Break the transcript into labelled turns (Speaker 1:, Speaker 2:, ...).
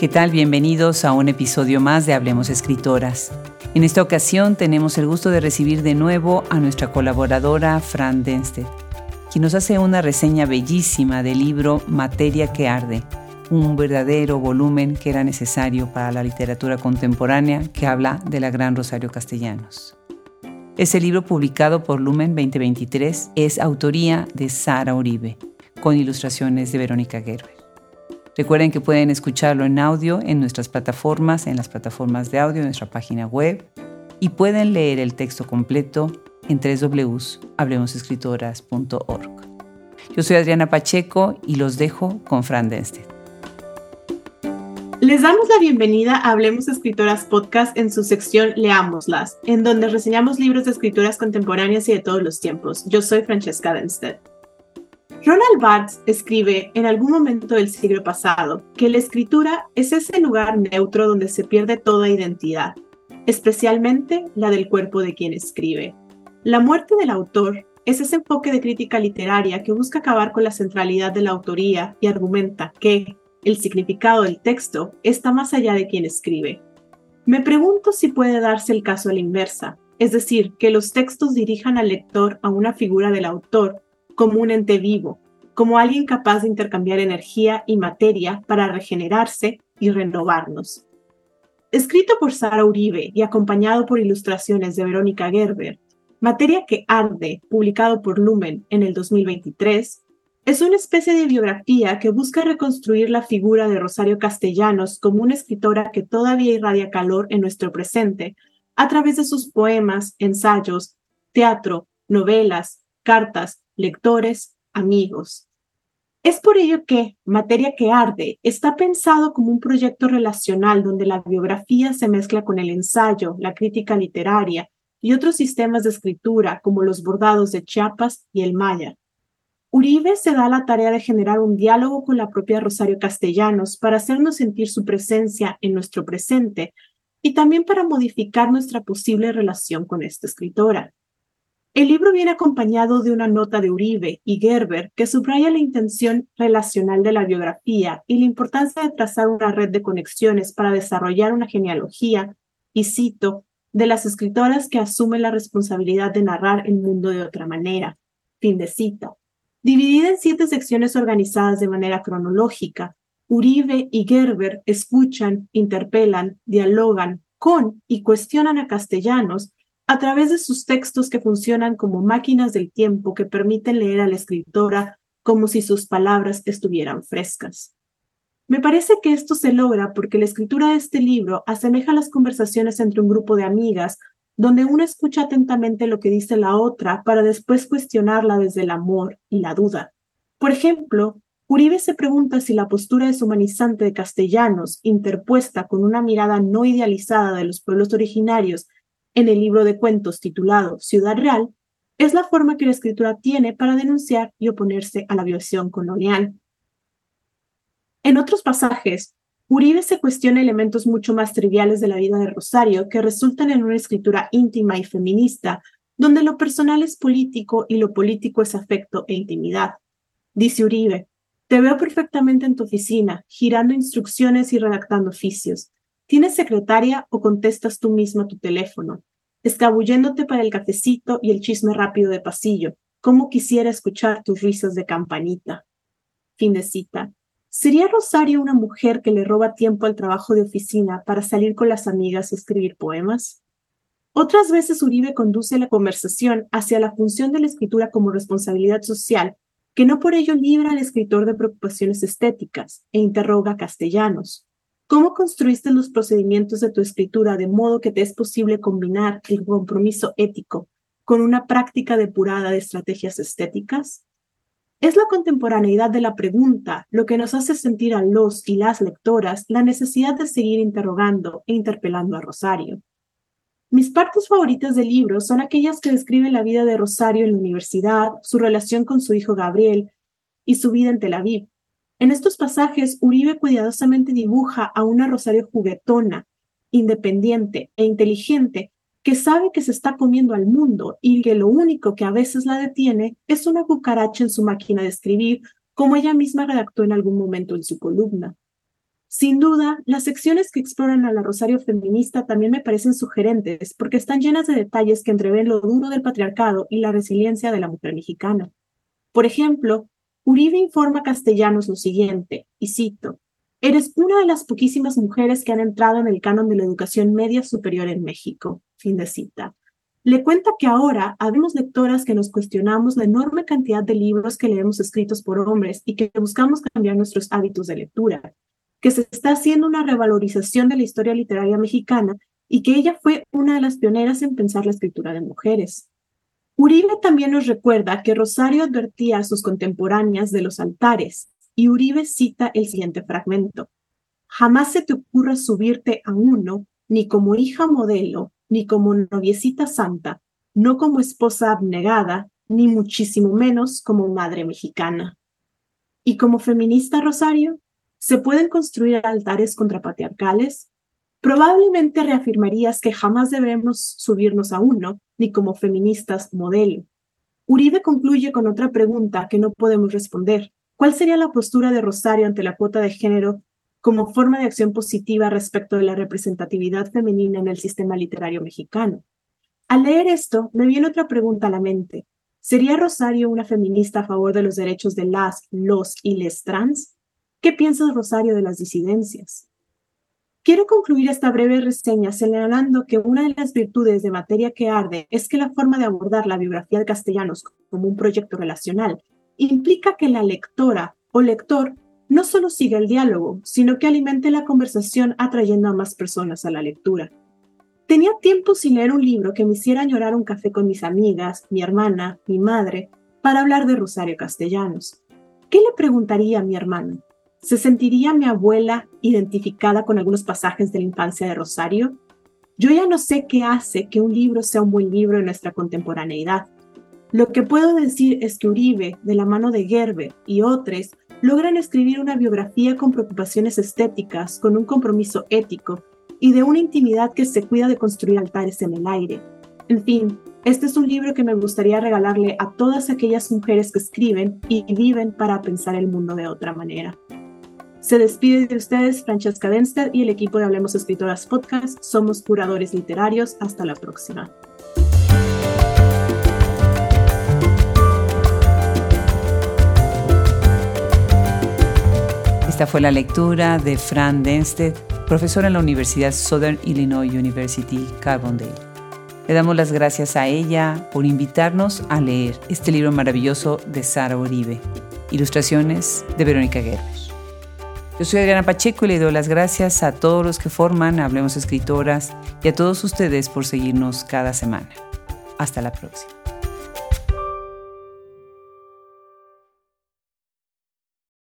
Speaker 1: ¿Qué tal? Bienvenidos a un episodio más de Hablemos Escritoras. En esta ocasión tenemos el gusto de recibir de nuevo a nuestra colaboradora Fran Denstedt, quien nos hace una reseña bellísima del libro Materia que Arde, un verdadero volumen que era necesario para la literatura contemporánea que habla de la gran Rosario Castellanos. Este libro publicado por Lumen 2023 es autoría de Sara Uribe, con ilustraciones de Verónica Gerber. Recuerden que pueden escucharlo en audio en nuestras plataformas, en las plataformas de audio, en nuestra página web, y pueden leer el texto completo en www.hablemosescritoras.org. Yo soy Adriana Pacheco y los dejo con Fran Denstedt.
Speaker 2: Les damos la bienvenida a Hablemos Escritoras Podcast en su sección Leámoslas, en donde reseñamos libros de escritoras contemporáneas y de todos los tiempos. Yo soy Francesca Denstedt. Ronald Barthes escribe en algún momento del siglo pasado que la escritura es ese lugar neutro donde se pierde toda identidad, especialmente la del cuerpo de quien escribe. La muerte del autor es ese enfoque de crítica literaria que busca acabar con la centralidad de la autoría y argumenta que, el significado del texto está más allá de quien escribe. Me pregunto si puede darse el caso a la inversa, es decir, que los textos dirijan al lector a una figura del autor como un ente vivo, como alguien capaz de intercambiar energía y materia para regenerarse y renovarnos. Escrito por Sara Uribe y acompañado por ilustraciones de Verónica Gerber, Materia que Arde, publicado por Lumen en el 2023, es una especie de biografía que busca reconstruir la figura de Rosario Castellanos como una escritora que todavía irradia calor en nuestro presente a través de sus poemas, ensayos, teatro, novelas, cartas, lectores, amigos. Es por ello que Materia que Arde está pensado como un proyecto relacional donde la biografía se mezcla con el ensayo, la crítica literaria y otros sistemas de escritura como los bordados de Chiapas y el maya. Uribe se da la tarea de generar un diálogo con la propia Rosario Castellanos para hacernos sentir su presencia en nuestro presente y también para modificar nuestra posible relación con esta escritora. El libro viene acompañado de una nota de Uribe y Gerber que subraya la intención relacional de la biografía y la importancia de trazar una red de conexiones para desarrollar una genealogía, y cito, de las escritoras que asumen la responsabilidad de narrar el mundo de otra manera. Fin de cita. Dividida en siete secciones organizadas de manera cronológica, Uribe y Gerber escuchan, interpelan, dialogan con y cuestionan a castellanos a través de sus textos que funcionan como máquinas del tiempo que permiten leer a la escritora como si sus palabras estuvieran frescas. Me parece que esto se logra porque la escritura de este libro asemeja las conversaciones entre un grupo de amigas donde una escucha atentamente lo que dice la otra para después cuestionarla desde el amor y la duda. Por ejemplo, Uribe se pregunta si la postura deshumanizante de castellanos, interpuesta con una mirada no idealizada de los pueblos originarios en el libro de cuentos titulado Ciudad Real, es la forma que la escritura tiene para denunciar y oponerse a la violación colonial. En otros pasajes, Uribe se cuestiona elementos mucho más triviales de la vida de Rosario que resultan en una escritura íntima y feminista, donde lo personal es político y lo político es afecto e intimidad. Dice Uribe, te veo perfectamente en tu oficina, girando instrucciones y redactando oficios. ¿Tienes secretaria o contestas tú misma tu teléfono? Escabulléndote para el cafecito y el chisme rápido de pasillo. ¿Cómo quisiera escuchar tus risas de campanita? Fin de cita. ¿Sería Rosario una mujer que le roba tiempo al trabajo de oficina para salir con las amigas y escribir poemas? Otras veces Uribe conduce la conversación hacia la función de la escritura como responsabilidad social, que no por ello libra al escritor de preocupaciones estéticas, e interroga castellanos. ¿Cómo construiste los procedimientos de tu escritura de modo que te es posible combinar el compromiso ético con una práctica depurada de estrategias estéticas? Es la contemporaneidad de la pregunta lo que nos hace sentir a los y las lectoras la necesidad de seguir interrogando e interpelando a Rosario. Mis partes favoritas del libro son aquellas que describen la vida de Rosario en la universidad, su relación con su hijo Gabriel y su vida en Tel Aviv. En estos pasajes, Uribe cuidadosamente dibuja a una Rosario juguetona, independiente e inteligente que sabe que se está comiendo al mundo y que lo único que a veces la detiene es una cucaracha en su máquina de escribir, como ella misma redactó en algún momento en su columna. Sin duda, las secciones que exploran a la Rosario feminista también me parecen sugerentes porque están llenas de detalles que entreven lo duro del patriarcado y la resiliencia de la mujer mexicana. Por ejemplo, Uribe informa a Castellanos lo siguiente, y cito, Eres una de las poquísimas mujeres que han entrado en el canon de la educación media superior en México. Fin de cita. Le cuenta que ahora habemos lectoras que nos cuestionamos la enorme cantidad de libros que leemos escritos por hombres y que buscamos cambiar nuestros hábitos de lectura que se está haciendo una revalorización de la historia literaria mexicana y que ella fue una de las pioneras en pensar la escritura de mujeres. Uribe también nos recuerda que Rosario advertía a sus contemporáneas de los altares, y Uribe cita el siguiente fragmento. Jamás se te ocurra subirte a uno, ni como hija modelo, ni como noviecita santa, no como esposa abnegada, ni muchísimo menos como madre mexicana. ¿Y como feminista, Rosario? ¿Se pueden construir altares contrapatriarcales? Probablemente reafirmarías que jamás debemos subirnos a uno, ni como feministas modelo. Uribe concluye con otra pregunta que no podemos responder. ¿Cuál sería la postura de Rosario ante la cuota de género como forma de acción positiva respecto de la representatividad femenina en el sistema literario mexicano? Al leer esto, me viene otra pregunta a la mente. ¿Sería Rosario una feminista a favor de los derechos de las, los y les trans? ¿Qué piensas, Rosario, de las disidencias? Quiero concluir esta breve reseña señalando que una de las virtudes de Materia que Arde es que la forma de abordar la biografía de Castellanos como un proyecto relacional implica que la lectora o lector no solo siga el diálogo, sino que alimente la conversación atrayendo a más personas a la lectura. Tenía tiempo sin leer un libro que me hiciera llorar un café con mis amigas, mi hermana, mi madre, para hablar de Rosario Castellanos. ¿Qué le preguntaría a mi hermana? ¿Se sentiría mi abuela identificada con algunos pasajes de la infancia de Rosario? Yo ya no sé qué hace que un libro sea un buen libro en nuestra contemporaneidad. Lo que puedo decir es que Uribe, de la mano de Gerber y otros, logran escribir una biografía con preocupaciones estéticas, con un compromiso ético y de una intimidad que se cuida de construir altares en el aire. En fin, este es un libro que me gustaría regalarle a todas aquellas mujeres que escriben y viven para pensar el mundo de otra manera. Se despide de ustedes Francesca Denster y el equipo de Hablemos Escritoras Podcast. Somos curadores literarios. Hasta la próxima.
Speaker 1: Esta fue la lectura de Fran Denstedt, profesora en la Universidad Southern Illinois University, Carbondale. Le damos las gracias a ella por invitarnos a leer este libro maravilloso de Sara Uribe. Ilustraciones de Verónica Guerra. Yo soy Adriana Pacheco y le doy las gracias a todos los que forman Hablemos Escritoras y a todos ustedes por seguirnos cada semana. Hasta la próxima.